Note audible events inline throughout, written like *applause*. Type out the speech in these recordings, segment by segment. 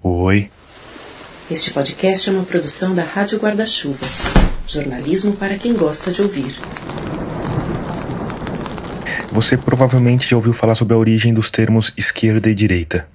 Oi. Este podcast é uma produção da Rádio Guarda-Chuva. Jornalismo para quem gosta de ouvir. Você provavelmente já ouviu falar sobre a origem dos termos esquerda e direita.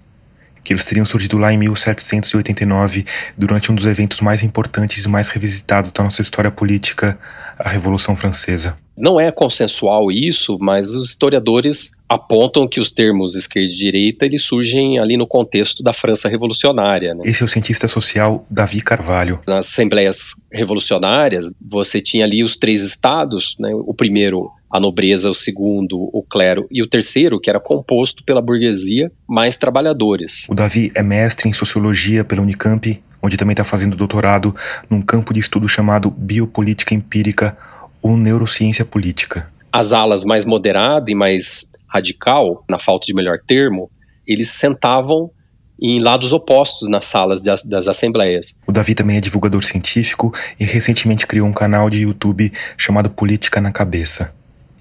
Que eles teriam surgido lá em 1789, durante um dos eventos mais importantes e mais revisitados da nossa história política, a Revolução Francesa. Não é consensual isso, mas os historiadores apontam que os termos esquerda e direita eles surgem ali no contexto da França revolucionária. Né? Esse é o cientista social Davi Carvalho. Nas assembleias revolucionárias, você tinha ali os três estados, né? o primeiro a nobreza, o segundo o clero e o terceiro que era composto pela burguesia mais trabalhadores. O Davi é mestre em sociologia pela Unicamp, onde também está fazendo doutorado num campo de estudo chamado biopolítica empírica ou neurociência política. As alas mais moderada e mais radical, na falta de melhor termo, eles sentavam em lados opostos nas salas das, das, assembleias. O Davi também é divulgador científico e recentemente criou um canal de YouTube chamado Política na Cabeça.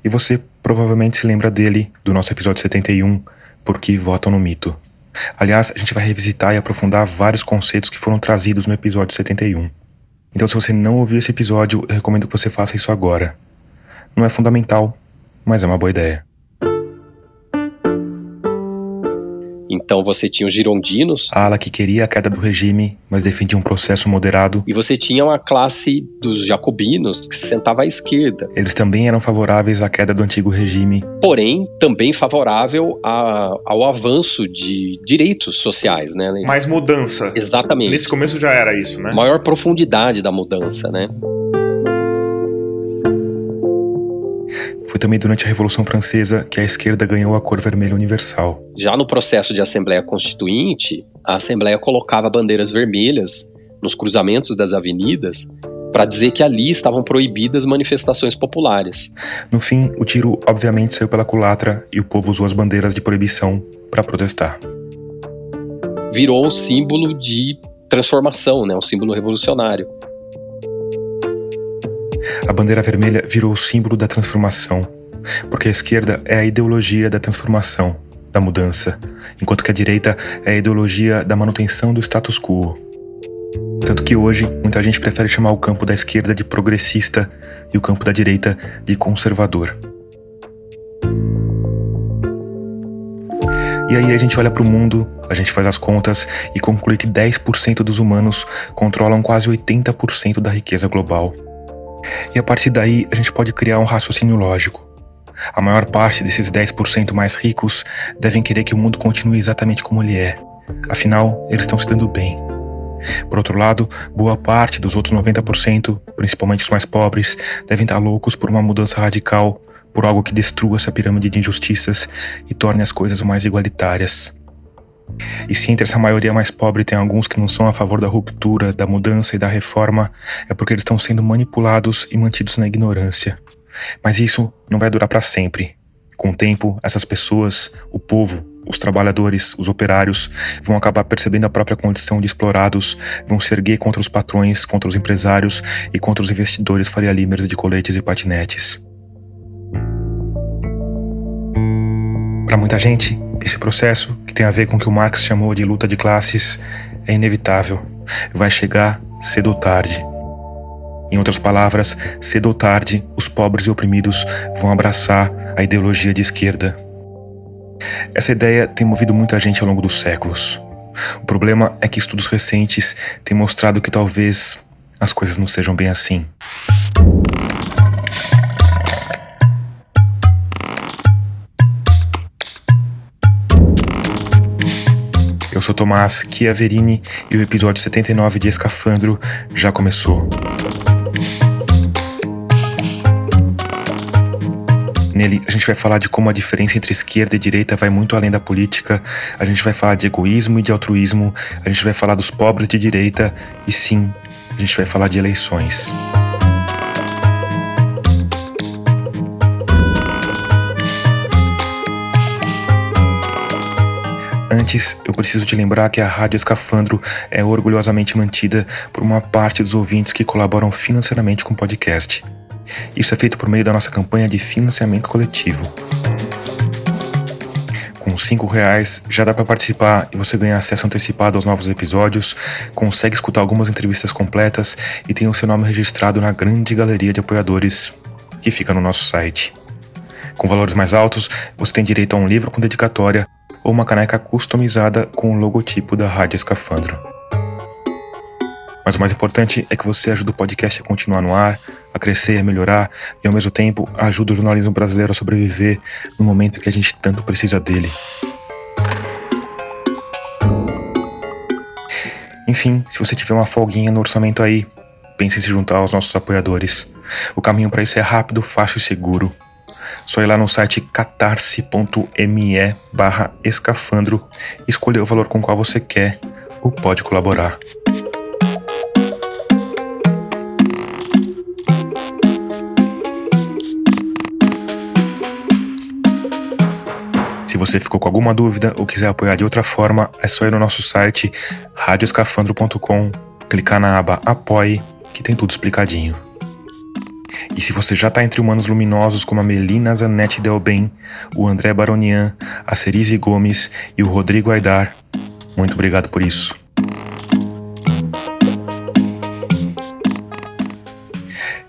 E você provavelmente se lembra dele, do nosso episódio 71, Por que Votam no Mito. Aliás, a gente vai revisitar e aprofundar vários conceitos que foram trazidos no episódio 71. Então, se você não ouviu esse episódio, eu recomendo que você faça isso agora. Não é fundamental, mas é uma boa ideia. Então você tinha os girondinos. A ala que queria a queda do regime, mas defendia um processo moderado. E você tinha uma classe dos jacobinos que se sentava à esquerda. Eles também eram favoráveis à queda do antigo regime. Porém, também favorável a, ao avanço de direitos sociais, né? Mais mudança. Exatamente. Nesse começo já era isso, né? Maior profundidade da mudança, né? Foi também durante a Revolução Francesa que a esquerda ganhou a cor vermelha universal. Já no processo de Assembleia Constituinte, a Assembleia colocava bandeiras vermelhas nos cruzamentos das avenidas para dizer que ali estavam proibidas manifestações populares. No fim, o tiro obviamente saiu pela culatra e o povo usou as bandeiras de proibição para protestar. Virou um símbolo de transformação, né? um símbolo revolucionário. A bandeira vermelha virou o símbolo da transformação, porque a esquerda é a ideologia da transformação, da mudança, enquanto que a direita é a ideologia da manutenção do status quo. Tanto que hoje muita gente prefere chamar o campo da esquerda de progressista e o campo da direita de conservador. E aí a gente olha para o mundo, a gente faz as contas e conclui que 10% dos humanos controlam quase 80% da riqueza global. E a partir daí a gente pode criar um raciocínio lógico. A maior parte desses 10% mais ricos devem querer que o mundo continue exatamente como ele é. Afinal, eles estão se dando bem. Por outro lado, boa parte dos outros 90%, principalmente os mais pobres, devem estar loucos por uma mudança radical, por algo que destrua essa pirâmide de injustiças e torne as coisas mais igualitárias. E se entre essa maioria mais pobre tem alguns que não são a favor da ruptura, da mudança e da reforma, é porque eles estão sendo manipulados e mantidos na ignorância. Mas isso não vai durar para sempre. Com o tempo, essas pessoas, o povo, os trabalhadores, os operários, vão acabar percebendo a própria condição de explorados, vão se erguer contra os patrões, contra os empresários e contra os investidores faria de coletes e patinetes. Para muita gente, esse processo, que tem a ver com o que o Marx chamou de luta de classes, é inevitável. Vai chegar cedo ou tarde. Em outras palavras, cedo ou tarde, os pobres e oprimidos vão abraçar a ideologia de esquerda. Essa ideia tem movido muita gente ao longo dos séculos. O problema é que estudos recentes têm mostrado que talvez as coisas não sejam bem assim. Sou Tomás Chiaverini e o episódio 79 de Escafandro já começou. Nele, a gente vai falar de como a diferença entre esquerda e direita vai muito além da política. A gente vai falar de egoísmo e de altruísmo. A gente vai falar dos pobres de direita. E sim, a gente vai falar de eleições. Antes, eu preciso te lembrar que a Rádio Escafandro é orgulhosamente mantida por uma parte dos ouvintes que colaboram financeiramente com o podcast. Isso é feito por meio da nossa campanha de financiamento coletivo. Com cinco reais já dá para participar e você ganha acesso antecipado aos novos episódios, consegue escutar algumas entrevistas completas e tem o seu nome registrado na grande galeria de apoiadores que fica no nosso site. Com valores mais altos, você tem direito a um livro com dedicatória ou uma caneca customizada com o logotipo da Rádio Escafandro. Mas o mais importante é que você ajuda o podcast a continuar no ar, a crescer, a melhorar e ao mesmo tempo ajuda o jornalismo brasileiro a sobreviver no momento que a gente tanto precisa dele. Enfim, se você tiver uma folguinha no orçamento aí, pense em se juntar aos nossos apoiadores. O caminho para isso é rápido, fácil e seguro. Só ir lá no site catarse.me barra escafandro escolher o valor com o qual você quer ou pode colaborar. Se você ficou com alguma dúvida ou quiser apoiar de outra forma, é só ir no nosso site radioescafandro.com, clicar na aba Apoie, que tem tudo explicadinho. E se você já está entre humanos luminosos como a Melina Zanetti Delben, o André Baronian, a Cerise Gomes e o Rodrigo Aidar, muito obrigado por isso.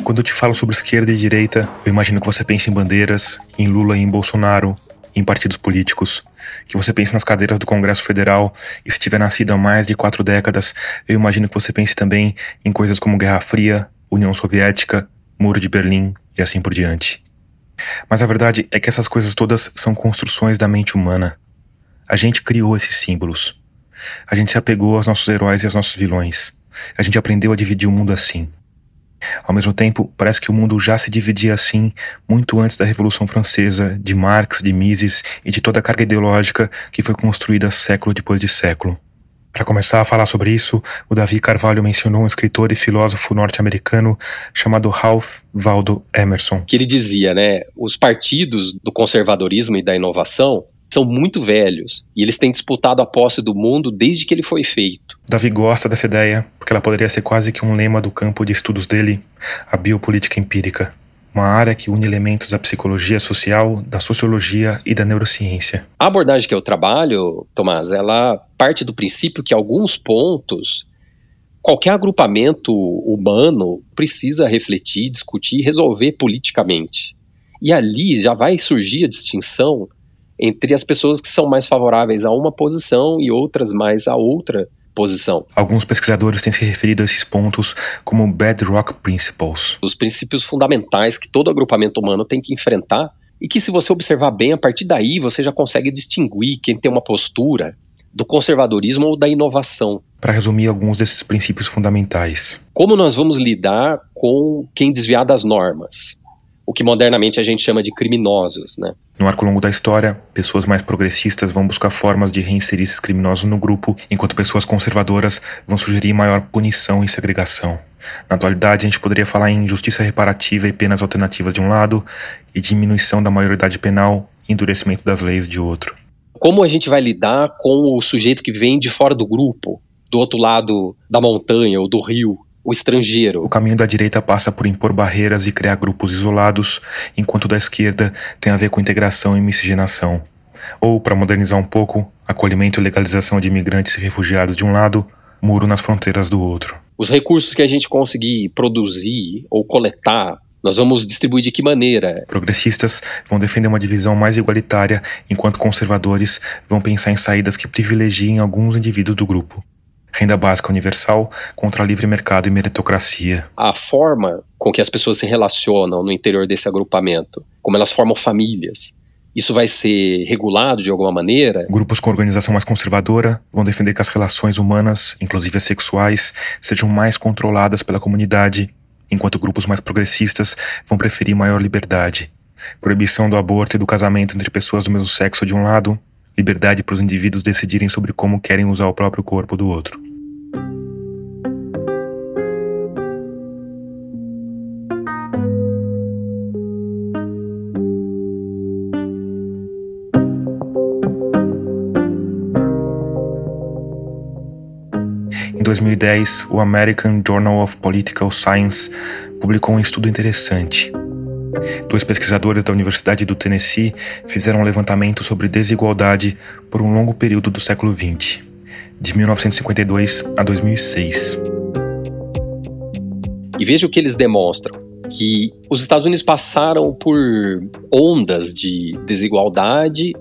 Quando eu te falo sobre esquerda e direita, eu imagino que você pense em bandeiras, em Lula e em Bolsonaro, em partidos políticos, que você pense nas cadeiras do Congresso Federal, e se tiver nascido há mais de quatro décadas, eu imagino que você pense também em coisas como Guerra Fria, União Soviética, Muro de Berlim e assim por diante. Mas a verdade é que essas coisas todas são construções da mente humana. A gente criou esses símbolos. A gente se apegou aos nossos heróis e aos nossos vilões. A gente aprendeu a dividir o mundo assim. Ao mesmo tempo, parece que o mundo já se dividia assim muito antes da Revolução Francesa, de Marx, de Mises e de toda a carga ideológica que foi construída século depois de século. Para começar a falar sobre isso, o Davi Carvalho mencionou um escritor e filósofo norte-americano chamado Ralph Waldo Emerson. Que ele dizia, né, os partidos do conservadorismo e da inovação são muito velhos e eles têm disputado a posse do mundo desde que ele foi feito. Davi gosta dessa ideia porque ela poderia ser quase que um lema do campo de estudos dele, a biopolítica empírica uma área que une elementos da psicologia social, da sociologia e da neurociência. A abordagem que eu trabalho, Tomás, ela parte do princípio que alguns pontos qualquer agrupamento humano precisa refletir, discutir e resolver politicamente. E ali já vai surgir a distinção entre as pessoas que são mais favoráveis a uma posição e outras mais a outra posição. Alguns pesquisadores têm se referido a esses pontos como bedrock principles. Os princípios fundamentais que todo agrupamento humano tem que enfrentar e que se você observar bem, a partir daí você já consegue distinguir quem tem uma postura do conservadorismo ou da inovação. Para resumir alguns desses princípios fundamentais. Como nós vamos lidar com quem desviar das normas? O que modernamente a gente chama de criminosos, né? No arco longo da história, pessoas mais progressistas vão buscar formas de reinserir esses criminosos no grupo, enquanto pessoas conservadoras vão sugerir maior punição e segregação. Na atualidade, a gente poderia falar em justiça reparativa e penas alternativas de um lado, e diminuição da maioridade penal e endurecimento das leis de outro. Como a gente vai lidar com o sujeito que vem de fora do grupo, do outro lado da montanha ou do rio, o estrangeiro. O caminho da direita passa por impor barreiras e criar grupos isolados, enquanto o da esquerda tem a ver com integração e miscigenação. Ou, para modernizar um pouco, acolhimento e legalização de imigrantes e refugiados de um lado, muro nas fronteiras do outro. Os recursos que a gente conseguir produzir ou coletar nós vamos distribuir de que maneira? Progressistas vão defender uma divisão mais igualitária, enquanto conservadores vão pensar em saídas que privilegiem alguns indivíduos do grupo renda básica universal contra livre mercado e meritocracia. A forma com que as pessoas se relacionam no interior desse agrupamento, como elas formam famílias, isso vai ser regulado de alguma maneira? Grupos com organização mais conservadora vão defender que as relações humanas, inclusive as sexuais, sejam mais controladas pela comunidade, enquanto grupos mais progressistas vão preferir maior liberdade. Proibição do aborto e do casamento entre pessoas do mesmo sexo de um lado, liberdade para os indivíduos decidirem sobre como querem usar o próprio corpo do outro. Em 2010, o American Journal of Political Science publicou um estudo interessante. Dois pesquisadores da Universidade do Tennessee fizeram um levantamento sobre desigualdade por um longo período do século XX, de 1952 a 2006. E veja o que eles demonstram: que os Estados Unidos passaram por ondas de desigualdade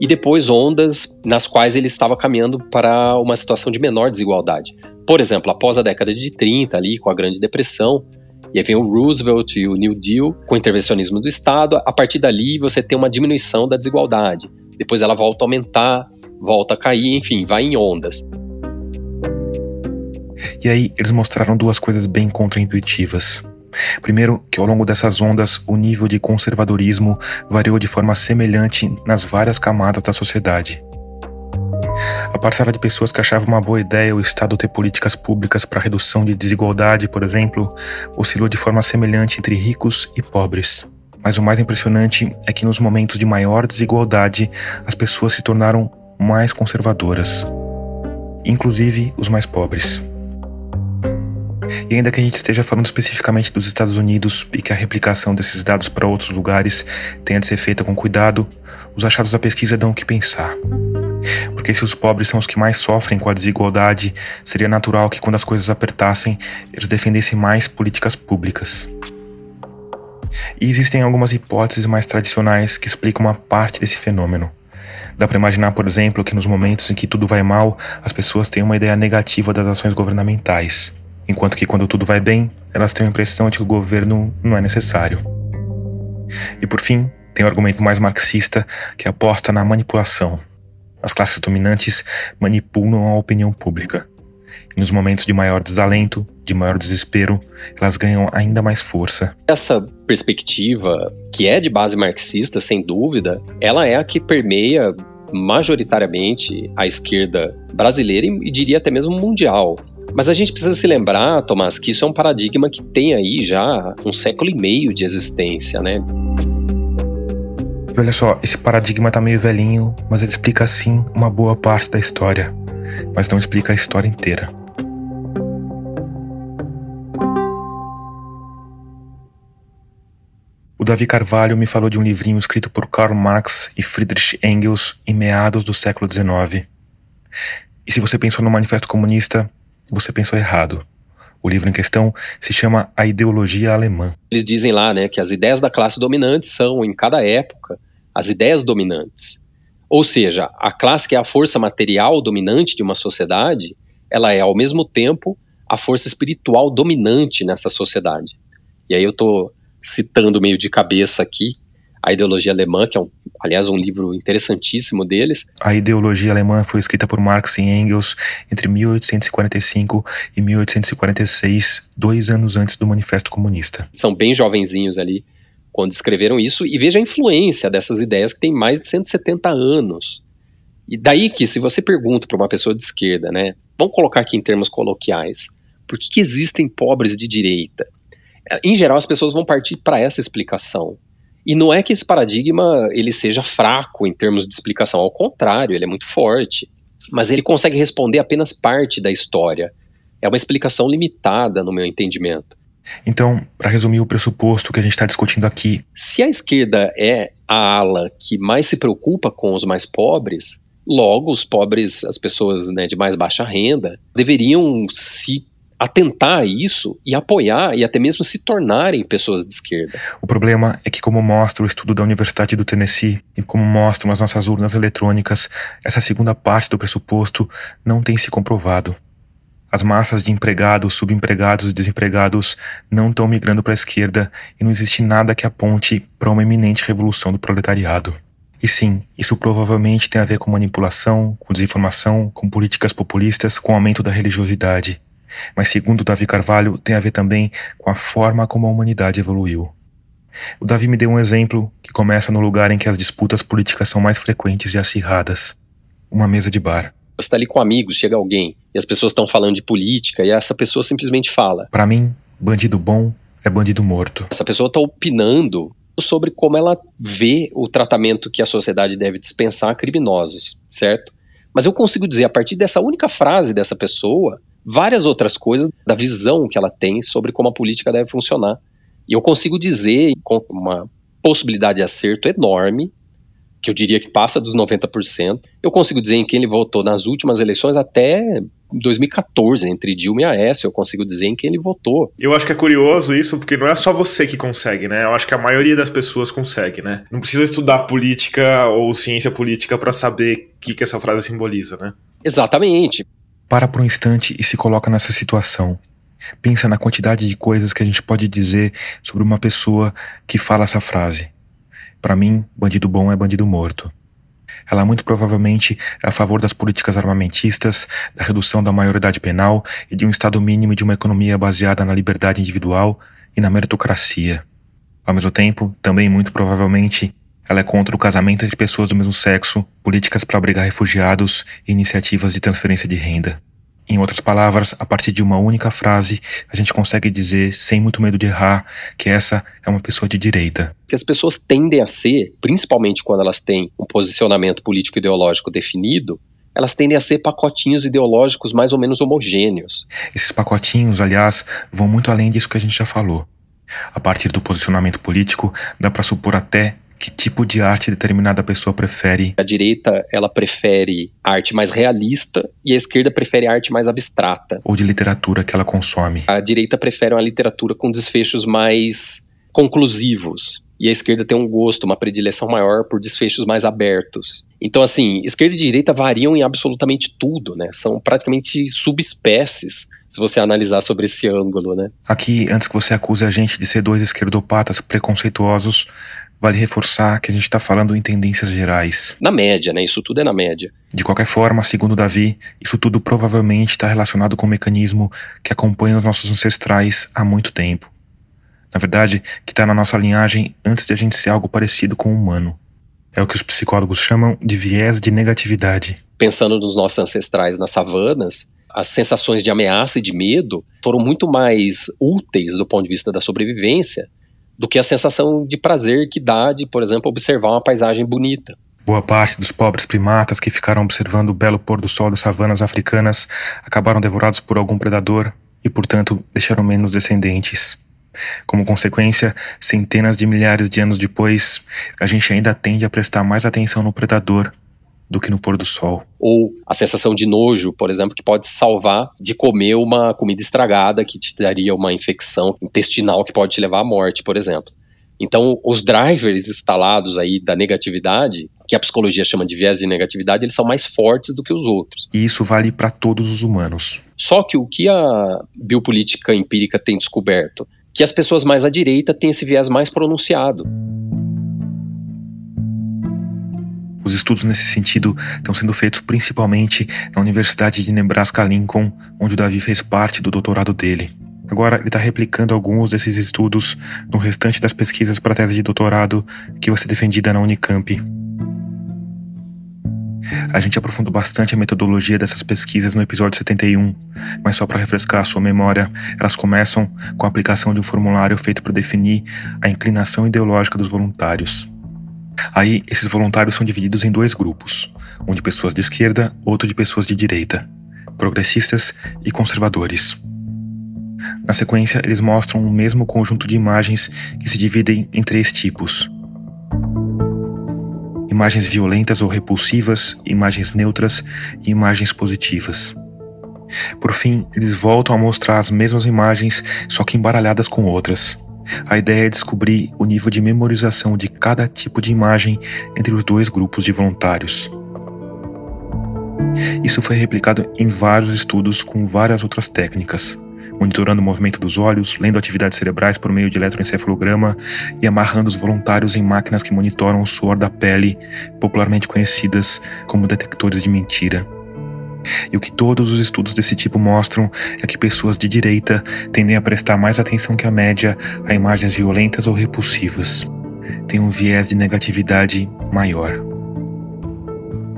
e depois ondas nas quais ele estava caminhando para uma situação de menor desigualdade. Por exemplo, após a década de 30, ali, com a Grande Depressão, e aí vem o Roosevelt e o New Deal com o intervencionismo do Estado. A partir dali, você tem uma diminuição da desigualdade. Depois ela volta a aumentar, volta a cair, enfim, vai em ondas. E aí, eles mostraram duas coisas bem contraintuitivas. Primeiro, que ao longo dessas ondas, o nível de conservadorismo variou de forma semelhante nas várias camadas da sociedade. A parcela de pessoas que achava uma boa ideia o Estado ter políticas públicas para redução de desigualdade, por exemplo, oscilou de forma semelhante entre ricos e pobres. Mas o mais impressionante é que nos momentos de maior desigualdade, as pessoas se tornaram mais conservadoras, inclusive os mais pobres. E ainda que a gente esteja falando especificamente dos Estados Unidos e que a replicação desses dados para outros lugares tenha de ser feita com cuidado, os achados da pesquisa dão o que pensar. Porque se os pobres são os que mais sofrem com a desigualdade, seria natural que quando as coisas apertassem, eles defendessem mais políticas públicas. E existem algumas hipóteses mais tradicionais que explicam uma parte desse fenômeno. Dá para imaginar, por exemplo, que nos momentos em que tudo vai mal, as pessoas têm uma ideia negativa das ações governamentais, enquanto que quando tudo vai bem, elas têm a impressão de que o governo não é necessário. E por fim, tem o argumento mais marxista que aposta na manipulação. As classes dominantes manipulam a opinião pública. E nos momentos de maior desalento, de maior desespero, elas ganham ainda mais força. Essa perspectiva, que é de base marxista, sem dúvida, ela é a que permeia majoritariamente a esquerda brasileira e, diria até mesmo mundial. Mas a gente precisa se lembrar, Tomás, que isso é um paradigma que tem aí já um século e meio de existência, né? Olha só, esse paradigma tá meio velhinho, mas ele explica sim uma boa parte da história, mas não explica a história inteira. O Davi Carvalho me falou de um livrinho escrito por Karl Marx e Friedrich Engels em meados do século XIX. E se você pensou no Manifesto Comunista, você pensou errado. O livro em questão se chama A Ideologia Alemã. Eles dizem lá né, que as ideias da classe dominante são, em cada época, as ideias dominantes. Ou seja, a classe que é a força material dominante de uma sociedade, ela é, ao mesmo tempo, a força espiritual dominante nessa sociedade. E aí eu estou citando meio de cabeça aqui a ideologia alemã, que é, um, aliás, um livro interessantíssimo deles. A ideologia alemã foi escrita por Marx e Engels entre 1845 e 1846, dois anos antes do Manifesto Comunista. São bem jovenzinhos ali quando escreveram isso, e veja a influência dessas ideias que tem mais de 170 anos. E daí que, se você pergunta para uma pessoa de esquerda, né, vamos colocar aqui em termos coloquiais, por que, que existem pobres de direita? Em geral, as pessoas vão partir para essa explicação. E não é que esse paradigma ele seja fraco em termos de explicação, ao contrário, ele é muito forte. Mas ele consegue responder apenas parte da história. É uma explicação limitada, no meu entendimento. Então, para resumir o pressuposto que a gente está discutindo aqui. Se a esquerda é a ala que mais se preocupa com os mais pobres, logo os pobres, as pessoas né, de mais baixa renda, deveriam se atentar a isso e apoiar e até mesmo se tornarem pessoas de esquerda. O problema é que, como mostra o estudo da Universidade do Tennessee e como mostram as nossas urnas eletrônicas, essa segunda parte do pressuposto não tem se comprovado. As massas de empregados, subempregados e desempregados não estão migrando para a esquerda e não existe nada que aponte para uma iminente revolução do proletariado. E sim, isso provavelmente tem a ver com manipulação, com desinformação, com políticas populistas, com aumento da religiosidade mas segundo Davi Carvalho, tem a ver também com a forma como a humanidade evoluiu. O Davi me deu um exemplo que começa no lugar em que as disputas políticas são mais frequentes e acirradas: uma mesa de bar. Você está ali com amigos, chega alguém e as pessoas estão falando de política e essa pessoa simplesmente fala: Para mim, bandido bom é bandido morto. Essa pessoa está opinando sobre como ela vê o tratamento que a sociedade deve dispensar a criminosos, certo? Mas eu consigo dizer, a partir dessa única frase dessa pessoa, várias outras coisas da visão que ela tem sobre como a política deve funcionar. E eu consigo dizer, com uma possibilidade de acerto enorme, que eu diria que passa dos 90%. Eu consigo dizer em quem ele votou nas últimas eleições até 2014, entre Dilma e Aécio, eu consigo dizer em quem ele votou. Eu acho que é curioso isso, porque não é só você que consegue, né? Eu acho que a maioria das pessoas consegue, né? Não precisa estudar política ou ciência política para saber o que, que essa frase simboliza, né? Exatamente. Para por um instante e se coloca nessa situação. Pensa na quantidade de coisas que a gente pode dizer sobre uma pessoa que fala essa frase. Para mim, bandido bom é bandido morto. Ela muito provavelmente é a favor das políticas armamentistas, da redução da maioridade penal e de um Estado mínimo de uma economia baseada na liberdade individual e na meritocracia. Ao mesmo tempo, também muito provavelmente, ela é contra o casamento entre pessoas do mesmo sexo, políticas para abrigar refugiados e iniciativas de transferência de renda. Em outras palavras, a partir de uma única frase, a gente consegue dizer, sem muito medo de errar, que essa é uma pessoa de direita. Que as pessoas tendem a ser, principalmente quando elas têm um posicionamento político ideológico definido, elas tendem a ser pacotinhos ideológicos mais ou menos homogêneos. Esses pacotinhos, aliás, vão muito além disso que a gente já falou. A partir do posicionamento político, dá para supor até que tipo de arte determinada pessoa prefere? A direita, ela prefere arte mais realista e a esquerda prefere arte mais abstrata. Ou de literatura que ela consome. A direita prefere uma literatura com desfechos mais conclusivos. E a esquerda tem um gosto, uma predileção maior por desfechos mais abertos. Então, assim, esquerda e direita variam em absolutamente tudo, né? São praticamente subespécies se você analisar sobre esse ângulo, né? Aqui, antes que você acuse a gente de ser dois esquerdopatas preconceituosos, Vale reforçar que a gente está falando em tendências gerais. Na média, né? Isso tudo é na média. De qualquer forma, segundo Davi, isso tudo provavelmente está relacionado com um mecanismo que acompanha os nossos ancestrais há muito tempo. Na verdade, que está na nossa linhagem antes de a gente ser algo parecido com o humano. É o que os psicólogos chamam de viés de negatividade. Pensando nos nossos ancestrais nas savanas, as sensações de ameaça e de medo foram muito mais úteis do ponto de vista da sobrevivência do que a sensação de prazer que dá de, por exemplo, observar uma paisagem bonita. Boa parte dos pobres primatas que ficaram observando o belo pôr do sol das savanas africanas acabaram devorados por algum predador e, portanto, deixaram menos descendentes. Como consequência, centenas de milhares de anos depois, a gente ainda tende a prestar mais atenção no predador do que no pôr do sol. Ou a sensação de nojo, por exemplo, que pode salvar de comer uma comida estragada que te daria uma infecção intestinal que pode te levar à morte, por exemplo. Então, os drivers instalados aí da negatividade, que a psicologia chama de viés de negatividade, eles são mais fortes do que os outros. E isso vale para todos os humanos. Só que o que a biopolítica empírica tem descoberto? Que as pessoas mais à direita têm esse viés mais pronunciado. Os estudos nesse sentido estão sendo feitos principalmente na Universidade de Nebraska-Lincoln, onde o Davi fez parte do doutorado dele. Agora ele está replicando alguns desses estudos no restante das pesquisas para a tese de doutorado que vai ser defendida na Unicamp. A gente aprofundou bastante a metodologia dessas pesquisas no episódio 71, mas só para refrescar a sua memória, elas começam com a aplicação de um formulário feito para definir a inclinação ideológica dos voluntários. Aí, esses voluntários são divididos em dois grupos, um de pessoas de esquerda, outro de pessoas de direita, progressistas e conservadores. Na sequência, eles mostram o mesmo conjunto de imagens que se dividem em três tipos: imagens violentas ou repulsivas, imagens neutras e imagens positivas. Por fim, eles voltam a mostrar as mesmas imagens, só que embaralhadas com outras. A ideia é descobrir o nível de memorização de cada tipo de imagem entre os dois grupos de voluntários. Isso foi replicado em vários estudos com várias outras técnicas, monitorando o movimento dos olhos, lendo atividades cerebrais por meio de eletroencefalograma e amarrando os voluntários em máquinas que monitoram o suor da pele, popularmente conhecidas como detectores de mentira. E o que todos os estudos desse tipo mostram é que pessoas de direita tendem a prestar mais atenção que a média a imagens violentas ou repulsivas. Tem um viés de negatividade maior.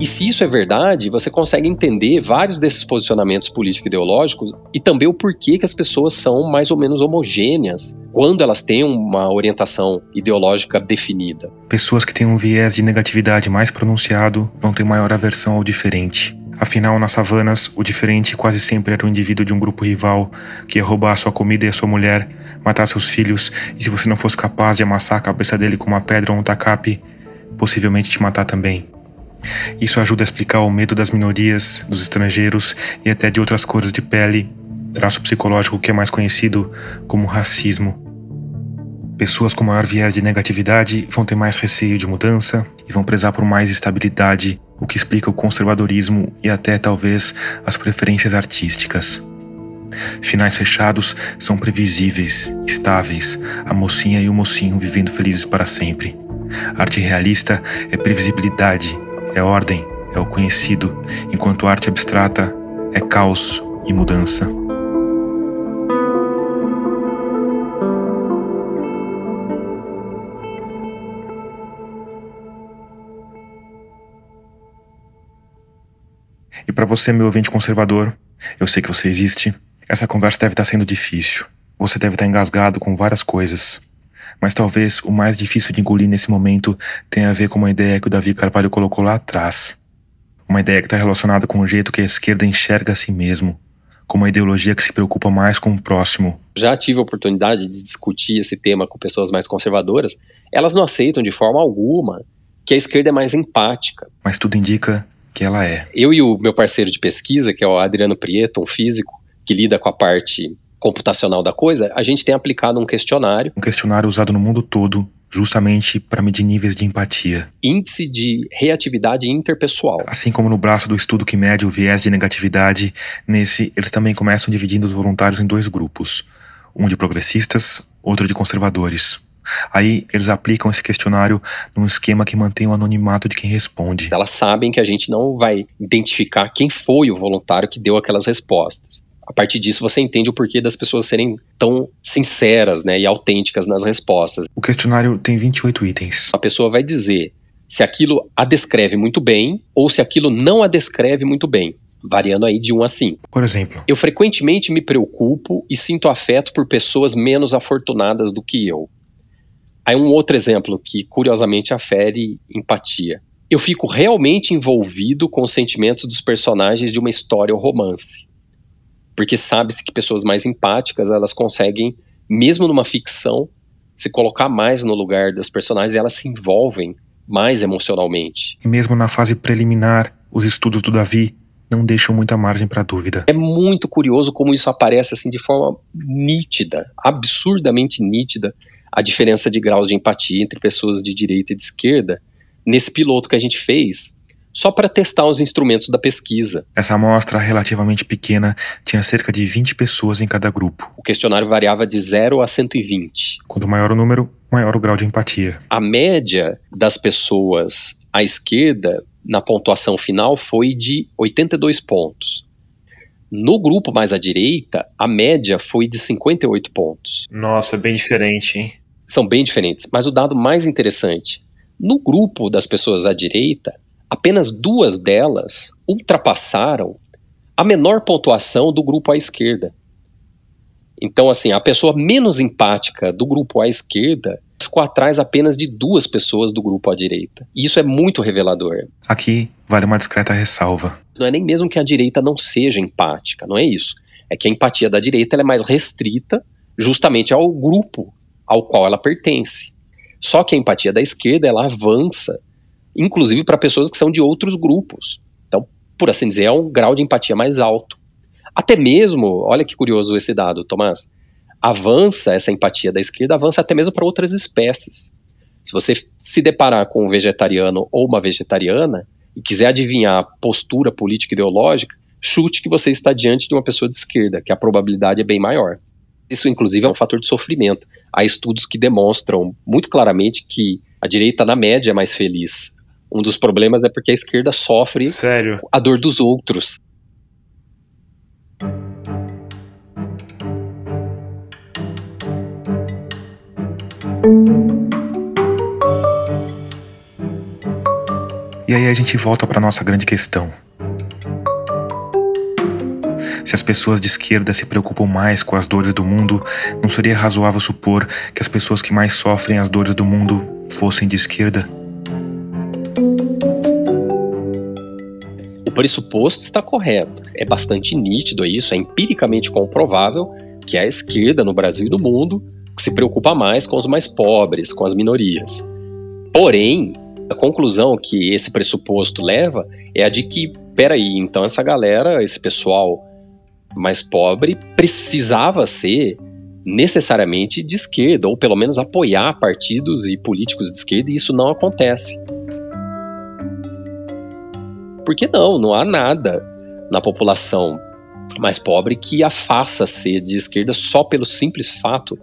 E se isso é verdade, você consegue entender vários desses posicionamentos político-ideológicos e também o porquê que as pessoas são mais ou menos homogêneas quando elas têm uma orientação ideológica definida. Pessoas que têm um viés de negatividade mais pronunciado vão ter maior aversão ao diferente Afinal, nas savanas, o diferente quase sempre era o indivíduo de um grupo rival que ia roubar a sua comida e a sua mulher, matar seus filhos, e se você não fosse capaz de amassar a cabeça dele com uma pedra ou um tacape, possivelmente te matar também. Isso ajuda a explicar o medo das minorias, dos estrangeiros e até de outras cores de pele, traço psicológico que é mais conhecido como racismo. Pessoas com maior viés de negatividade vão ter mais receio de mudança e vão prezar por mais estabilidade, o que explica o conservadorismo e até talvez as preferências artísticas. Finais fechados são previsíveis, estáveis, a mocinha e o mocinho vivendo felizes para sempre. Arte realista é previsibilidade, é ordem, é o conhecido, enquanto arte abstrata é caos e mudança. E para você, meu ouvinte conservador, eu sei que você existe. Essa conversa deve estar sendo difícil. Você deve estar engasgado com várias coisas. Mas talvez o mais difícil de engolir nesse momento tenha a ver com uma ideia que o Davi Carvalho colocou lá atrás. Uma ideia que está relacionada com o jeito que a esquerda enxerga a si mesmo, com uma ideologia que se preocupa mais com o próximo. Já tive a oportunidade de discutir esse tema com pessoas mais conservadoras. Elas não aceitam de forma alguma que a esquerda é mais empática. Mas tudo indica que ela é. Eu e o meu parceiro de pesquisa, que é o Adriano Prieto, um físico que lida com a parte computacional da coisa, a gente tem aplicado um questionário. Um questionário usado no mundo todo justamente para medir níveis de empatia. Índice de reatividade interpessoal. Assim como no braço do estudo que mede o viés de negatividade, nesse eles também começam dividindo os voluntários em dois grupos, um de progressistas, outro de conservadores. Aí eles aplicam esse questionário num esquema que mantém o anonimato de quem responde. Elas sabem que a gente não vai identificar quem foi o voluntário que deu aquelas respostas a partir disso você entende o porquê das pessoas serem tão sinceras né, e autênticas nas respostas. O questionário tem 28 itens. A pessoa vai dizer se aquilo a descreve muito bem ou se aquilo não a descreve muito bem, variando aí de 1 a 5. Por exemplo, eu frequentemente me preocupo e sinto afeto por pessoas menos afortunadas do que eu. Aí um outro exemplo que curiosamente afere empatia. Eu fico realmente envolvido com os sentimentos dos personagens de uma história ou romance porque sabe-se que pessoas mais empáticas elas conseguem, mesmo numa ficção, se colocar mais no lugar dos personagens e elas se envolvem mais emocionalmente. E mesmo na fase preliminar, os estudos do Davi não deixam muita margem para dúvida. É muito curioso como isso aparece assim de forma nítida, absurdamente nítida, a diferença de graus de empatia entre pessoas de direita e de esquerda nesse piloto que a gente fez só para testar os instrumentos da pesquisa. Essa amostra relativamente pequena tinha cerca de 20 pessoas em cada grupo. O questionário variava de 0 a 120. Quanto maior o número, maior o grau de empatia. A média das pessoas à esquerda na pontuação final foi de 82 pontos. No grupo mais à direita, a média foi de 58 pontos. Nossa, bem diferente, hein? São bem diferentes. Mas o dado mais interessante: no grupo das pessoas à direita, apenas duas delas ultrapassaram a menor pontuação do grupo à esquerda. Então, assim, a pessoa menos empática do grupo à esquerda ficou atrás apenas de duas pessoas do grupo à direita. E isso é muito revelador. Aqui vale uma discreta ressalva. Não é nem mesmo que a direita não seja empática, não é isso. É que a empatia da direita é mais restrita justamente ao grupo ao qual ela pertence. Só que a empatia da esquerda ela avança inclusive para pessoas que são de outros grupos. Então, por assim dizer, é um grau de empatia mais alto. Até mesmo, olha que curioso esse dado, Tomás, avança essa empatia da esquerda, avança até mesmo para outras espécies. Se você se deparar com um vegetariano ou uma vegetariana e quiser adivinhar a postura política ideológica, chute que você está diante de uma pessoa de esquerda, que a probabilidade é bem maior. Isso, inclusive, é um fator de sofrimento. Há estudos que demonstram muito claramente que a direita, na média, é mais feliz um dos problemas é porque a esquerda sofre Sério? a dor dos outros. E aí a gente volta para nossa grande questão. As pessoas de esquerda se preocupam mais com as dores do mundo, não seria razoável supor que as pessoas que mais sofrem as dores do mundo fossem de esquerda? pressuposto está correto. É bastante nítido isso, é empiricamente comprovável que a esquerda no Brasil e no mundo se preocupa mais com os mais pobres, com as minorias. Porém, a conclusão que esse pressuposto leva é a de que, peraí, então essa galera, esse pessoal mais pobre, precisava ser necessariamente de esquerda, ou pelo menos apoiar partidos e políticos de esquerda, e isso não acontece. Por que não? Não há nada na população mais pobre que a faça ser de esquerda só pelo simples fato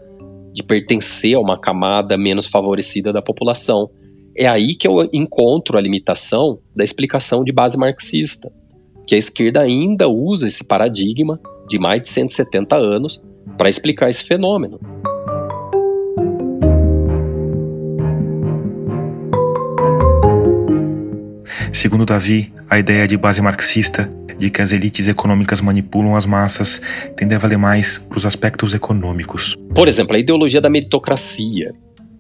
de pertencer a uma camada menos favorecida da população. É aí que eu encontro a limitação da explicação de base marxista, que a esquerda ainda usa esse paradigma de mais de 170 anos para explicar esse fenômeno. Segundo Davi, a ideia de base marxista de que as elites econômicas manipulam as massas tende a valer mais para os aspectos econômicos. Por exemplo, a ideologia da meritocracia.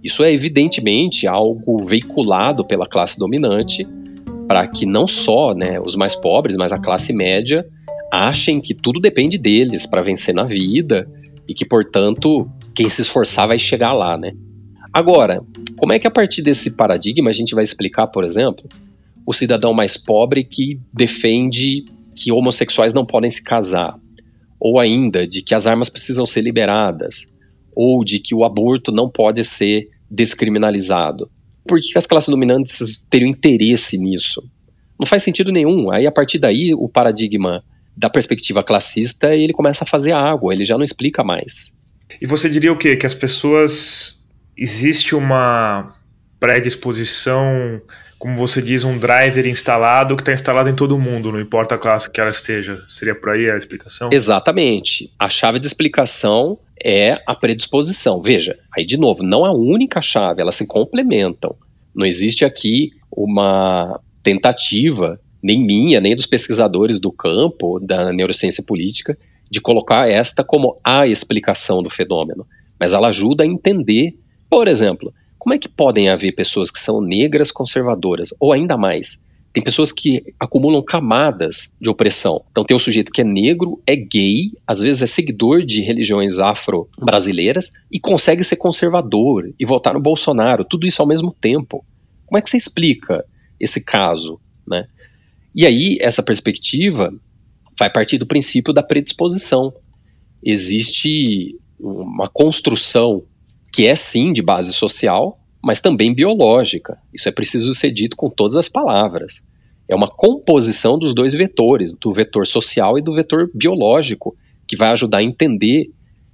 Isso é evidentemente algo veiculado pela classe dominante para que não só né, os mais pobres, mas a classe média achem que tudo depende deles para vencer na vida e que, portanto, quem se esforçar vai chegar lá, né? Agora, como é que a partir desse paradigma a gente vai explicar, por exemplo, o cidadão mais pobre que defende que homossexuais não podem se casar, ou ainda de que as armas precisam ser liberadas, ou de que o aborto não pode ser descriminalizado? Por que as classes dominantes teriam interesse nisso? Não faz sentido nenhum. Aí, a partir daí, o paradigma da perspectiva classista, ele começa a fazer água, ele já não explica mais. E você diria o quê? Que as pessoas. Existe uma predisposição, como você diz, um driver instalado que está instalado em todo mundo, não importa a classe que ela esteja. Seria por aí a explicação? Exatamente. A chave de explicação é a predisposição. Veja, aí de novo, não a única chave, elas se complementam. Não existe aqui uma tentativa nem minha, nem dos pesquisadores do campo da neurociência política, de colocar esta como a explicação do fenômeno. Mas ela ajuda a entender, por exemplo, como é que podem haver pessoas que são negras conservadoras, ou ainda mais, tem pessoas que acumulam camadas de opressão. Então tem um sujeito que é negro, é gay, às vezes é seguidor de religiões afro-brasileiras e consegue ser conservador e votar no Bolsonaro, tudo isso ao mesmo tempo. Como é que você explica esse caso, né? E aí, essa perspectiva vai partir do princípio da predisposição. Existe uma construção que é sim de base social, mas também biológica. Isso é preciso ser dito com todas as palavras. É uma composição dos dois vetores, do vetor social e do vetor biológico, que vai ajudar a entender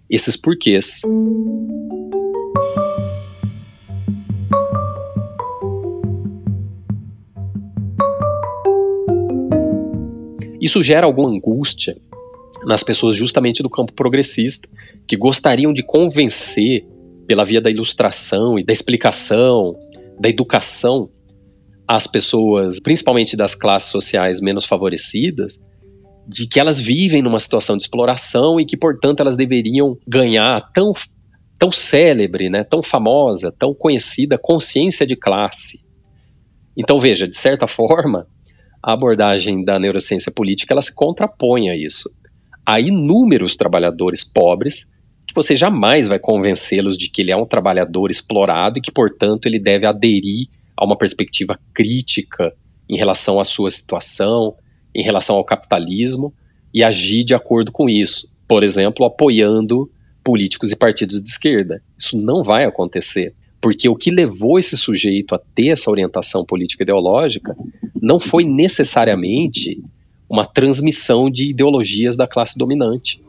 esses porquês. Isso gera alguma angústia nas pessoas justamente do campo progressista, que gostariam de convencer pela via da ilustração e da explicação, da educação, as pessoas, principalmente das classes sociais menos favorecidas, de que elas vivem numa situação de exploração e que, portanto, elas deveriam ganhar tão, tão célebre, né, tão famosa, tão conhecida consciência de classe. Então, veja, de certa *laughs* forma, a abordagem da neurociência política ela se contrapõe a isso. Há inúmeros trabalhadores pobres você jamais vai convencê-los de que ele é um trabalhador explorado e que, portanto, ele deve aderir a uma perspectiva crítica em relação à sua situação, em relação ao capitalismo e agir de acordo com isso. Por exemplo, apoiando políticos e partidos de esquerda. Isso não vai acontecer. Porque o que levou esse sujeito a ter essa orientação política ideológica não foi necessariamente uma transmissão de ideologias da classe dominante.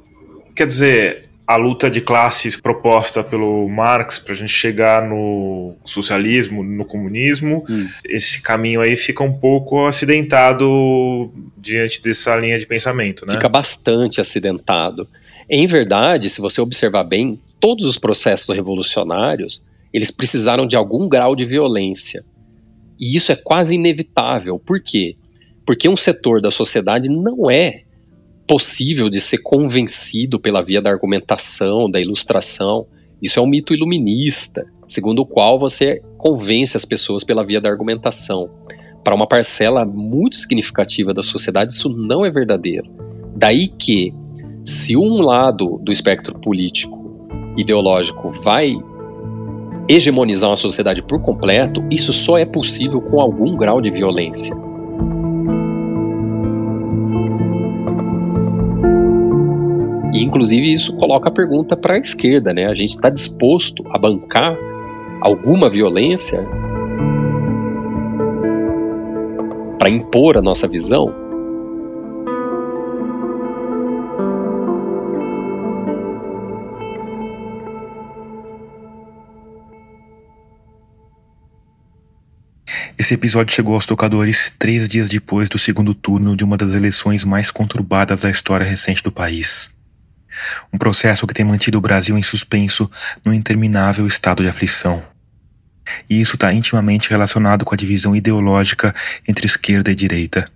Quer dizer, a luta de classes proposta pelo Marx para a gente chegar no socialismo, no comunismo, hum. esse caminho aí fica um pouco acidentado diante dessa linha de pensamento, né? Fica bastante acidentado. Em verdade, se você observar bem, todos os processos revolucionários eles precisaram de algum grau de violência. E isso é quase inevitável. Por quê? Porque um setor da sociedade não é possível de ser convencido pela via da argumentação, da ilustração. Isso é um mito iluminista, segundo o qual você convence as pessoas pela via da argumentação. para uma parcela muito significativa da sociedade, isso não é verdadeiro. Daí que, se um lado do espectro político ideológico vai hegemonizar uma sociedade por completo, isso só é possível com algum grau de violência. E, inclusive, isso coloca a pergunta para a esquerda, né? A gente está disposto a bancar alguma violência para impor a nossa visão? Esse episódio chegou aos tocadores três dias depois do segundo turno de uma das eleições mais conturbadas da história recente do país. Um processo que tem mantido o Brasil em suspenso no interminável estado de aflição. E isso está intimamente relacionado com a divisão ideológica entre esquerda e direita.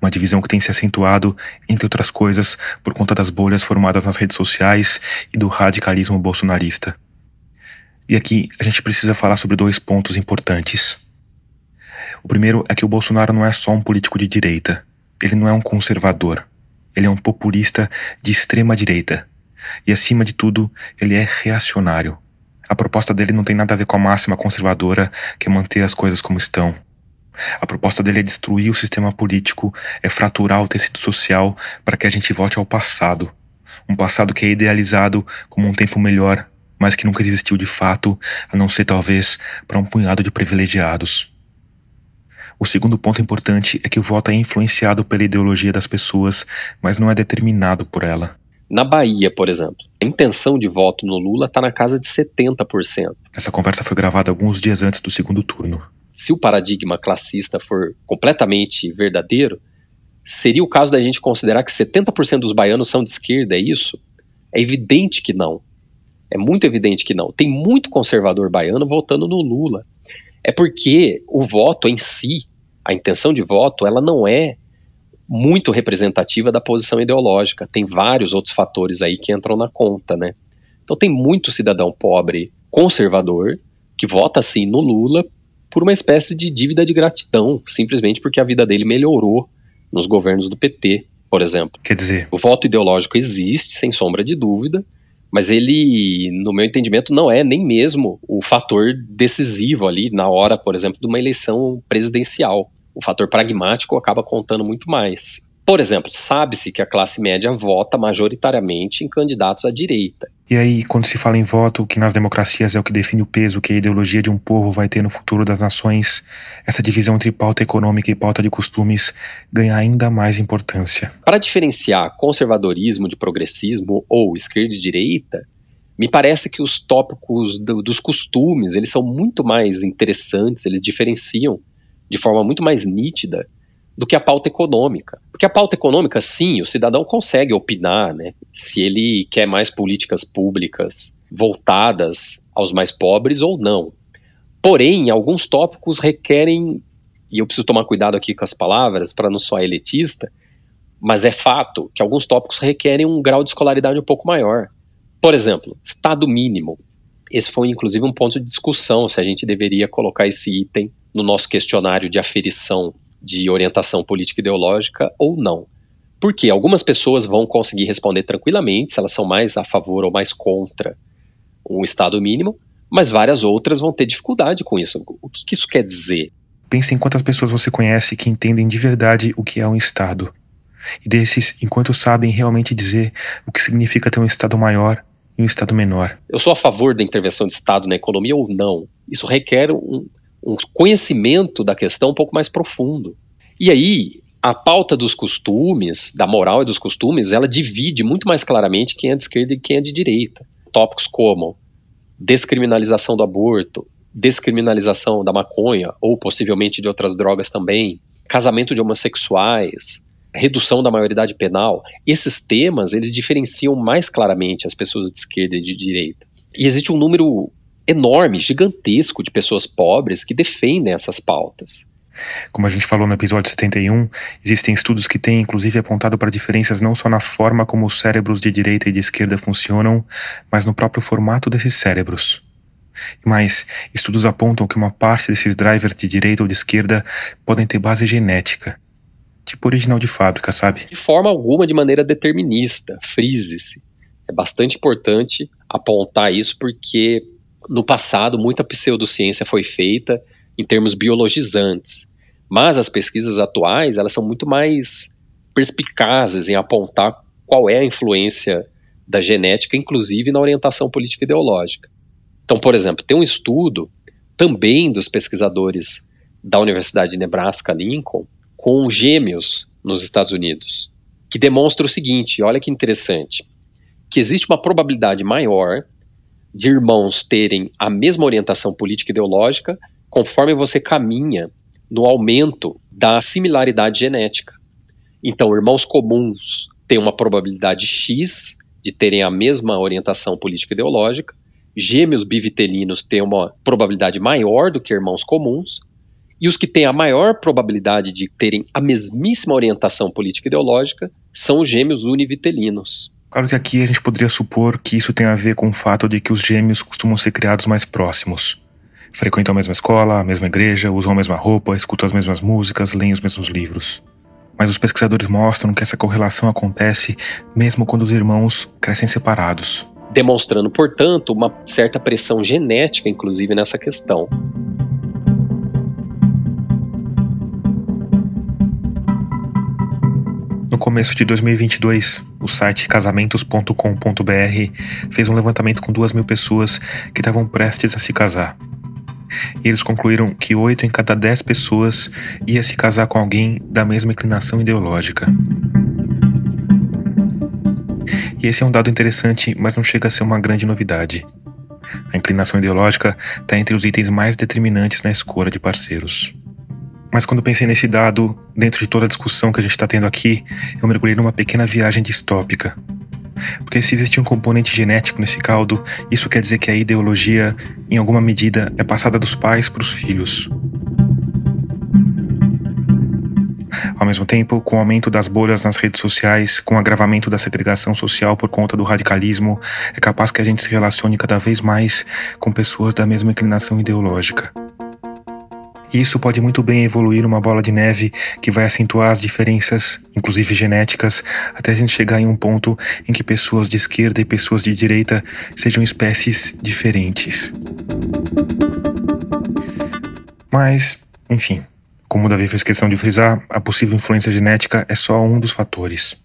Uma divisão que tem se acentuado, entre outras coisas, por conta das bolhas formadas nas redes sociais e do radicalismo bolsonarista. E aqui a gente precisa falar sobre dois pontos importantes. O primeiro é que o Bolsonaro não é só um político de direita. Ele não é um conservador. Ele é um populista de extrema direita. E acima de tudo, ele é reacionário. A proposta dele não tem nada a ver com a máxima conservadora, que é manter as coisas como estão. A proposta dele é destruir o sistema político, é fraturar o tecido social para que a gente volte ao passado. Um passado que é idealizado como um tempo melhor, mas que nunca existiu de fato, a não ser talvez para um punhado de privilegiados. O segundo ponto importante é que o voto é influenciado pela ideologia das pessoas, mas não é determinado por ela. Na Bahia, por exemplo, a intenção de voto no Lula está na casa de 70%. Essa conversa foi gravada alguns dias antes do segundo turno. Se o paradigma classista for completamente verdadeiro, seria o caso da gente considerar que 70% dos baianos são de esquerda, é isso? É evidente que não. É muito evidente que não. Tem muito conservador baiano votando no Lula. É porque o voto em si a intenção de voto ela não é muito representativa da posição ideológica. Tem vários outros fatores aí que entram na conta, né? Então tem muito cidadão pobre conservador que vota assim no Lula por uma espécie de dívida de gratidão, simplesmente porque a vida dele melhorou nos governos do PT, por exemplo. Quer dizer, o voto ideológico existe, sem sombra de dúvida, mas ele, no meu entendimento, não é nem mesmo o fator decisivo ali na hora, por exemplo, de uma eleição presidencial o fator pragmático acaba contando muito mais. Por exemplo, sabe-se que a classe média vota majoritariamente em candidatos à direita. E aí, quando se fala em voto, que nas democracias é o que define o peso que a ideologia de um povo vai ter no futuro das nações, essa divisão entre pauta econômica e pauta de costumes ganha ainda mais importância. Para diferenciar conservadorismo de progressismo ou esquerda e direita, me parece que os tópicos do, dos costumes eles são muito mais interessantes, eles diferenciam de forma muito mais nítida do que a pauta econômica. Porque a pauta econômica, sim, o cidadão consegue opinar, né? Se ele quer mais políticas públicas voltadas aos mais pobres ou não. Porém, alguns tópicos requerem, e eu preciso tomar cuidado aqui com as palavras para não soar elitista, mas é fato que alguns tópicos requerem um grau de escolaridade um pouco maior. Por exemplo, Estado mínimo. Esse foi inclusive um ponto de discussão se a gente deveria colocar esse item no nosso questionário de aferição de orientação política ideológica ou não. Porque algumas pessoas vão conseguir responder tranquilamente se elas são mais a favor ou mais contra um Estado mínimo, mas várias outras vão ter dificuldade com isso. O que, que isso quer dizer? Pense em quantas pessoas você conhece que entendem de verdade o que é um Estado. E desses, enquanto sabem realmente dizer o que significa ter um Estado maior e um Estado menor. Eu sou a favor da intervenção do Estado na economia ou não. Isso requer um, um conhecimento da questão um pouco mais profundo. E aí, a pauta dos costumes, da moral e dos costumes, ela divide muito mais claramente quem é de esquerda e quem é de direita. Tópicos como descriminalização do aborto, descriminalização da maconha, ou possivelmente de outras drogas também, casamento de homossexuais, redução da maioridade penal, esses temas, eles diferenciam mais claramente as pessoas de esquerda e de direita. E existe um número enorme, gigantesco de pessoas pobres que defendem essas pautas. Como a gente falou no episódio 71, existem estudos que têm inclusive apontado para diferenças não só na forma como os cérebros de direita e de esquerda funcionam, mas no próprio formato desses cérebros. Mas estudos apontam que uma parte desses drivers de direita ou de esquerda podem ter base genética. Tipo original de fábrica, sabe? De forma alguma de maneira determinista, frise-se. É bastante importante apontar isso porque no passado muita pseudociência foi feita em termos biologizantes, mas as pesquisas atuais elas são muito mais perspicazes em apontar qual é a influência da genética, inclusive na orientação política ideológica. Então, por exemplo, tem um estudo também dos pesquisadores da Universidade de Nebraska Lincoln com gêmeos nos Estados Unidos, que demonstra o seguinte: olha que interessante, que existe uma probabilidade maior de irmãos terem a mesma orientação política ideológica conforme você caminha no aumento da similaridade genética. Então, irmãos comuns têm uma probabilidade X de terem a mesma orientação política ideológica, gêmeos bivitelinos têm uma probabilidade maior do que irmãos comuns, e os que têm a maior probabilidade de terem a mesmíssima orientação política ideológica são os gêmeos univitelinos. Claro que aqui a gente poderia supor que isso tem a ver com o fato de que os gêmeos costumam ser criados mais próximos. Frequentam a mesma escola, a mesma igreja, usam a mesma roupa, escutam as mesmas músicas, leem os mesmos livros. Mas os pesquisadores mostram que essa correlação acontece mesmo quando os irmãos crescem separados. Demonstrando, portanto, uma certa pressão genética, inclusive, nessa questão. Começo de 2022, o site casamentos.com.br fez um levantamento com duas mil pessoas que estavam prestes a se casar. E eles concluíram que oito em cada dez pessoas ia se casar com alguém da mesma inclinação ideológica. E esse é um dado interessante, mas não chega a ser uma grande novidade. A inclinação ideológica está entre os itens mais determinantes na escolha de parceiros. Mas quando pensei nesse dado, dentro de toda a discussão que a gente está tendo aqui, eu mergulhei numa pequena viagem distópica. Porque se existe um componente genético nesse caldo, isso quer dizer que a ideologia, em alguma medida, é passada dos pais para os filhos. Ao mesmo tempo, com o aumento das bolhas nas redes sociais, com o agravamento da segregação social por conta do radicalismo, é capaz que a gente se relacione cada vez mais com pessoas da mesma inclinação ideológica. Isso pode muito bem evoluir numa bola de neve que vai acentuar as diferenças, inclusive genéticas, até a gente chegar em um ponto em que pessoas de esquerda e pessoas de direita sejam espécies diferentes. Mas, enfim, como o Davi fez questão de frisar, a possível influência genética é só um dos fatores.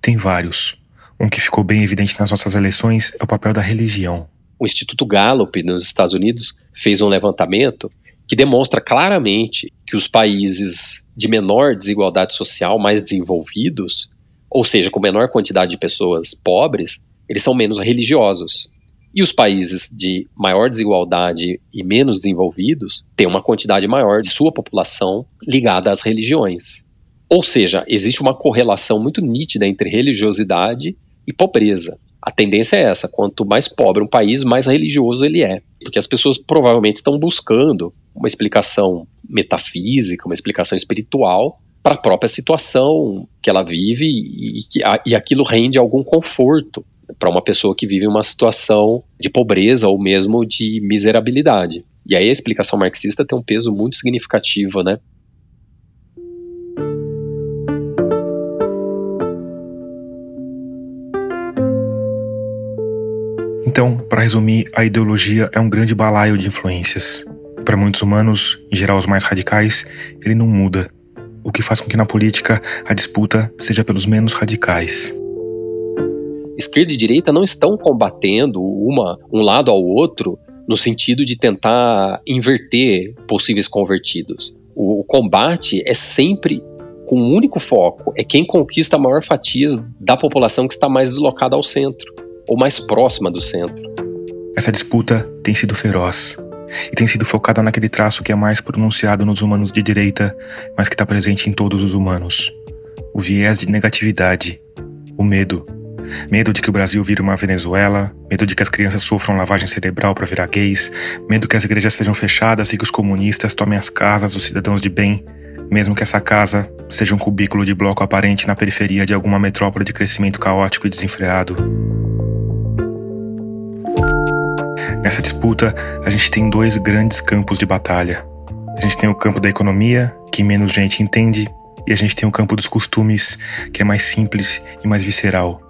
Tem vários. Um que ficou bem evidente nas nossas eleições é o papel da religião. O Instituto Gallup, nos Estados Unidos, fez um levantamento que demonstra claramente que os países de menor desigualdade social, mais desenvolvidos, ou seja, com menor quantidade de pessoas pobres, eles são menos religiosos. E os países de maior desigualdade e menos desenvolvidos têm uma quantidade maior de sua população ligada às religiões. Ou seja, existe uma correlação muito nítida entre religiosidade e pobreza. A tendência é essa: quanto mais pobre um país, mais religioso ele é. Porque as pessoas provavelmente estão buscando uma explicação metafísica, uma explicação espiritual para a própria situação que ela vive e, que, e aquilo rende algum conforto para uma pessoa que vive uma situação de pobreza ou mesmo de miserabilidade. E aí a explicação marxista tem um peso muito significativo, né? Então, para resumir, a ideologia é um grande balaio de influências. Para muitos humanos, em geral os mais radicais, ele não muda, o que faz com que na política a disputa seja pelos menos radicais. Esquerda e direita não estão combatendo uma um lado ao outro no sentido de tentar inverter possíveis convertidos. O, o combate é sempre com um único foco, é quem conquista a maior fatia da população que está mais deslocada ao centro ou mais próxima do centro. Essa disputa tem sido feroz e tem sido focada naquele traço que é mais pronunciado nos humanos de direita, mas que está presente em todos os humanos: o viés de negatividade, o medo. Medo de que o Brasil vire uma Venezuela, medo de que as crianças sofram lavagem cerebral para virar gays, medo que as igrejas sejam fechadas e que os comunistas tomem as casas dos cidadãos de bem, mesmo que essa casa seja um cubículo de bloco aparente na periferia de alguma metrópole de crescimento caótico e desenfreado. Nessa disputa, a gente tem dois grandes campos de batalha. A gente tem o campo da economia, que menos gente entende, e a gente tem o campo dos costumes, que é mais simples e mais visceral.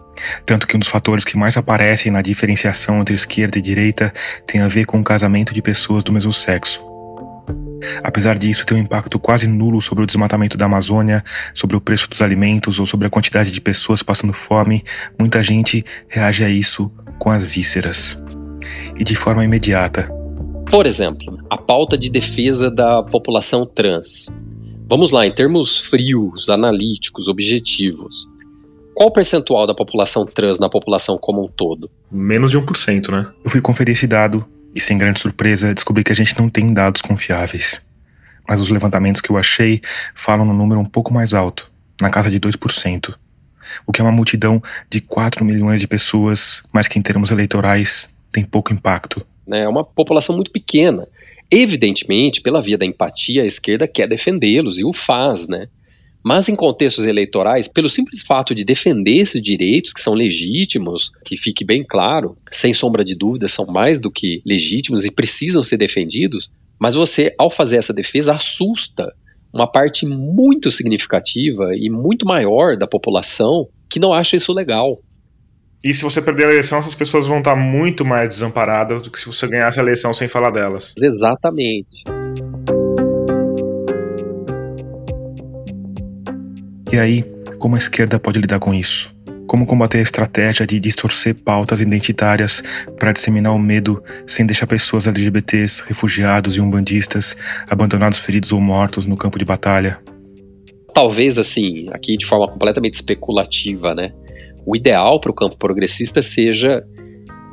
Tanto que um dos fatores que mais aparecem na diferenciação entre esquerda e direita tem a ver com o casamento de pessoas do mesmo sexo. Apesar disso ter um impacto quase nulo sobre o desmatamento da Amazônia, sobre o preço dos alimentos ou sobre a quantidade de pessoas passando fome, muita gente reage a isso com as vísceras. E de forma imediata. Por exemplo, a pauta de defesa da população trans. Vamos lá, em termos frios, analíticos, objetivos. Qual o percentual da população trans na população como um todo? Menos de 1%, né? Eu fui conferir esse dado e, sem grande surpresa, descobri que a gente não tem dados confiáveis. Mas os levantamentos que eu achei falam no número um pouco mais alto, na casa de 2%. O que é uma multidão de 4 milhões de pessoas, mas que em termos eleitorais tem pouco impacto. É uma população muito pequena. Evidentemente, pela via da empatia, a esquerda quer defendê-los e o faz, né? Mas em contextos eleitorais, pelo simples fato de defender esses direitos que são legítimos, que fique bem claro, sem sombra de dúvida, são mais do que legítimos e precisam ser defendidos, mas você, ao fazer essa defesa, assusta uma parte muito significativa e muito maior da população que não acha isso legal. E se você perder a eleição, essas pessoas vão estar muito mais desamparadas do que se você ganhasse a eleição sem falar delas. Exatamente. E aí, como a esquerda pode lidar com isso? Como combater a estratégia de distorcer pautas identitárias para disseminar o medo sem deixar pessoas LGBTs, refugiados e umbandistas abandonados, feridos ou mortos no campo de batalha? Talvez, assim, aqui de forma completamente especulativa, né? O ideal para o campo progressista seja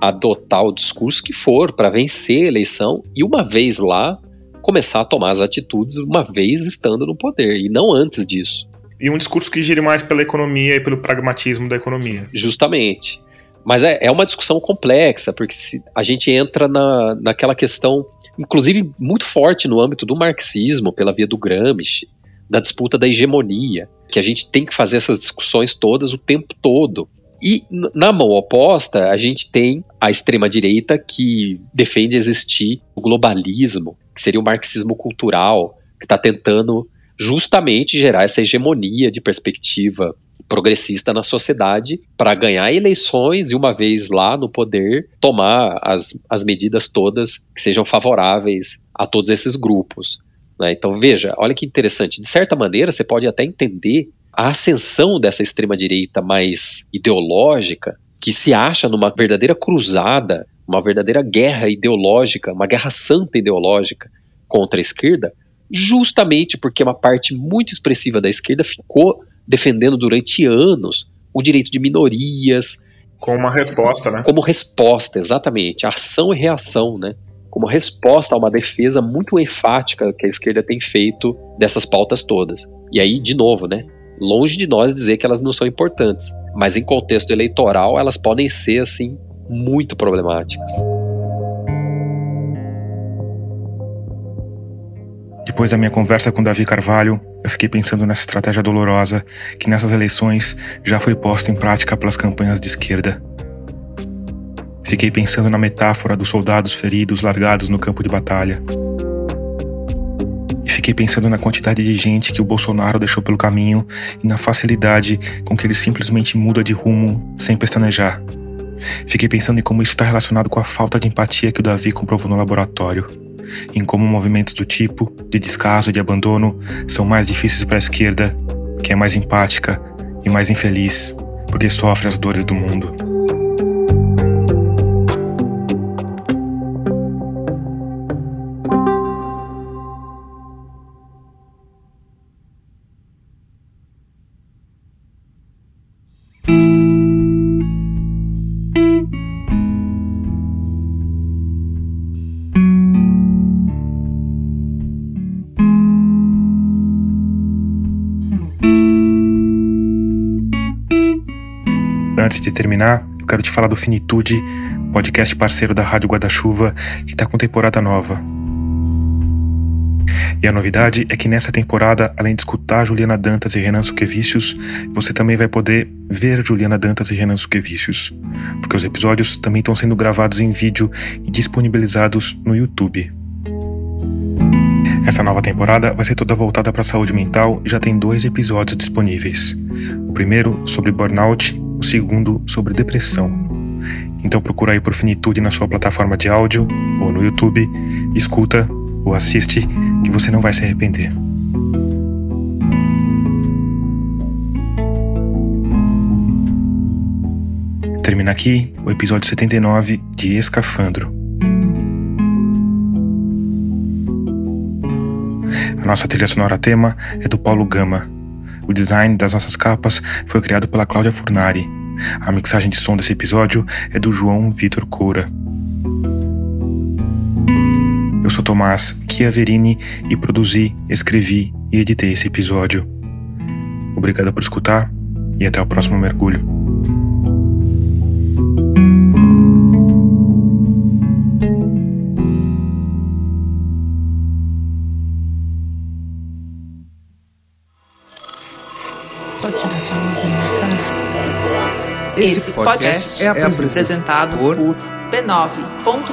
adotar o discurso que for para vencer a eleição e, uma vez lá, começar a tomar as atitudes uma vez estando no poder, e não antes disso. E um discurso que gire mais pela economia e pelo pragmatismo da economia. Justamente. Mas é, é uma discussão complexa, porque a gente entra na, naquela questão, inclusive muito forte no âmbito do marxismo, pela via do Gramsci, da disputa da hegemonia, que a gente tem que fazer essas discussões todas o tempo todo. E na mão oposta, a gente tem a extrema-direita que defende existir o globalismo, que seria o marxismo cultural, que está tentando justamente gerar essa hegemonia de perspectiva progressista na sociedade para ganhar eleições e, uma vez lá no poder, tomar as, as medidas todas que sejam favoráveis a todos esses grupos. Né? Então, veja, olha que interessante. De certa maneira, você pode até entender a ascensão dessa extrema-direita mais ideológica, que se acha numa verdadeira cruzada, uma verdadeira guerra ideológica, uma guerra santa ideológica contra a esquerda, justamente porque uma parte muito expressiva da esquerda ficou defendendo durante anos o direito de minorias. Como uma resposta, né? Como resposta, exatamente. Ação e reação, né? Como resposta a uma defesa muito enfática que a esquerda tem feito dessas pautas todas. E aí, de novo, né? Longe de nós dizer que elas não são importantes, mas em contexto eleitoral elas podem ser, assim, muito problemáticas. Depois da minha conversa com Davi Carvalho, eu fiquei pensando nessa estratégia dolorosa que nessas eleições já foi posta em prática pelas campanhas de esquerda. Fiquei pensando na metáfora dos soldados feridos largados no campo de batalha. E fiquei pensando na quantidade de gente que o Bolsonaro deixou pelo caminho e na facilidade com que ele simplesmente muda de rumo sem pestanejar. Fiquei pensando em como isso está relacionado com a falta de empatia que o Davi comprovou no laboratório em como movimentos do tipo, de descaso e de abandono, são mais difíceis para a esquerda, que é mais empática e mais infeliz, porque sofre as dores do mundo. Terminar, eu quero te falar do Finitude, podcast parceiro da Rádio Guarda-Chuva, que está com temporada nova. E a novidade é que nessa temporada, além de escutar Juliana Dantas e Renan Suquevicius, você também vai poder ver Juliana Dantas e Renan Suquevicius, porque os episódios também estão sendo gravados em vídeo e disponibilizados no YouTube. Essa nova temporada vai ser toda voltada para a saúde mental e já tem dois episódios disponíveis. O primeiro sobre burnout, o segundo sobre depressão. Então procura aí por Finitude na sua plataforma de áudio ou no YouTube, escuta ou assiste que você não vai se arrepender. Termina aqui o episódio 79 de Escafandro. A nossa trilha sonora tema é do Paulo Gama. O design das nossas capas foi criado pela Cláudia Furnari. A mixagem de som desse episódio é do João Vitor Coura. Eu sou Tomás Chiaverini e produzi, escrevi e editei esse episódio. Obrigado por escutar e até o próximo mergulho. Esse podcast é apresentado por b9.com.br.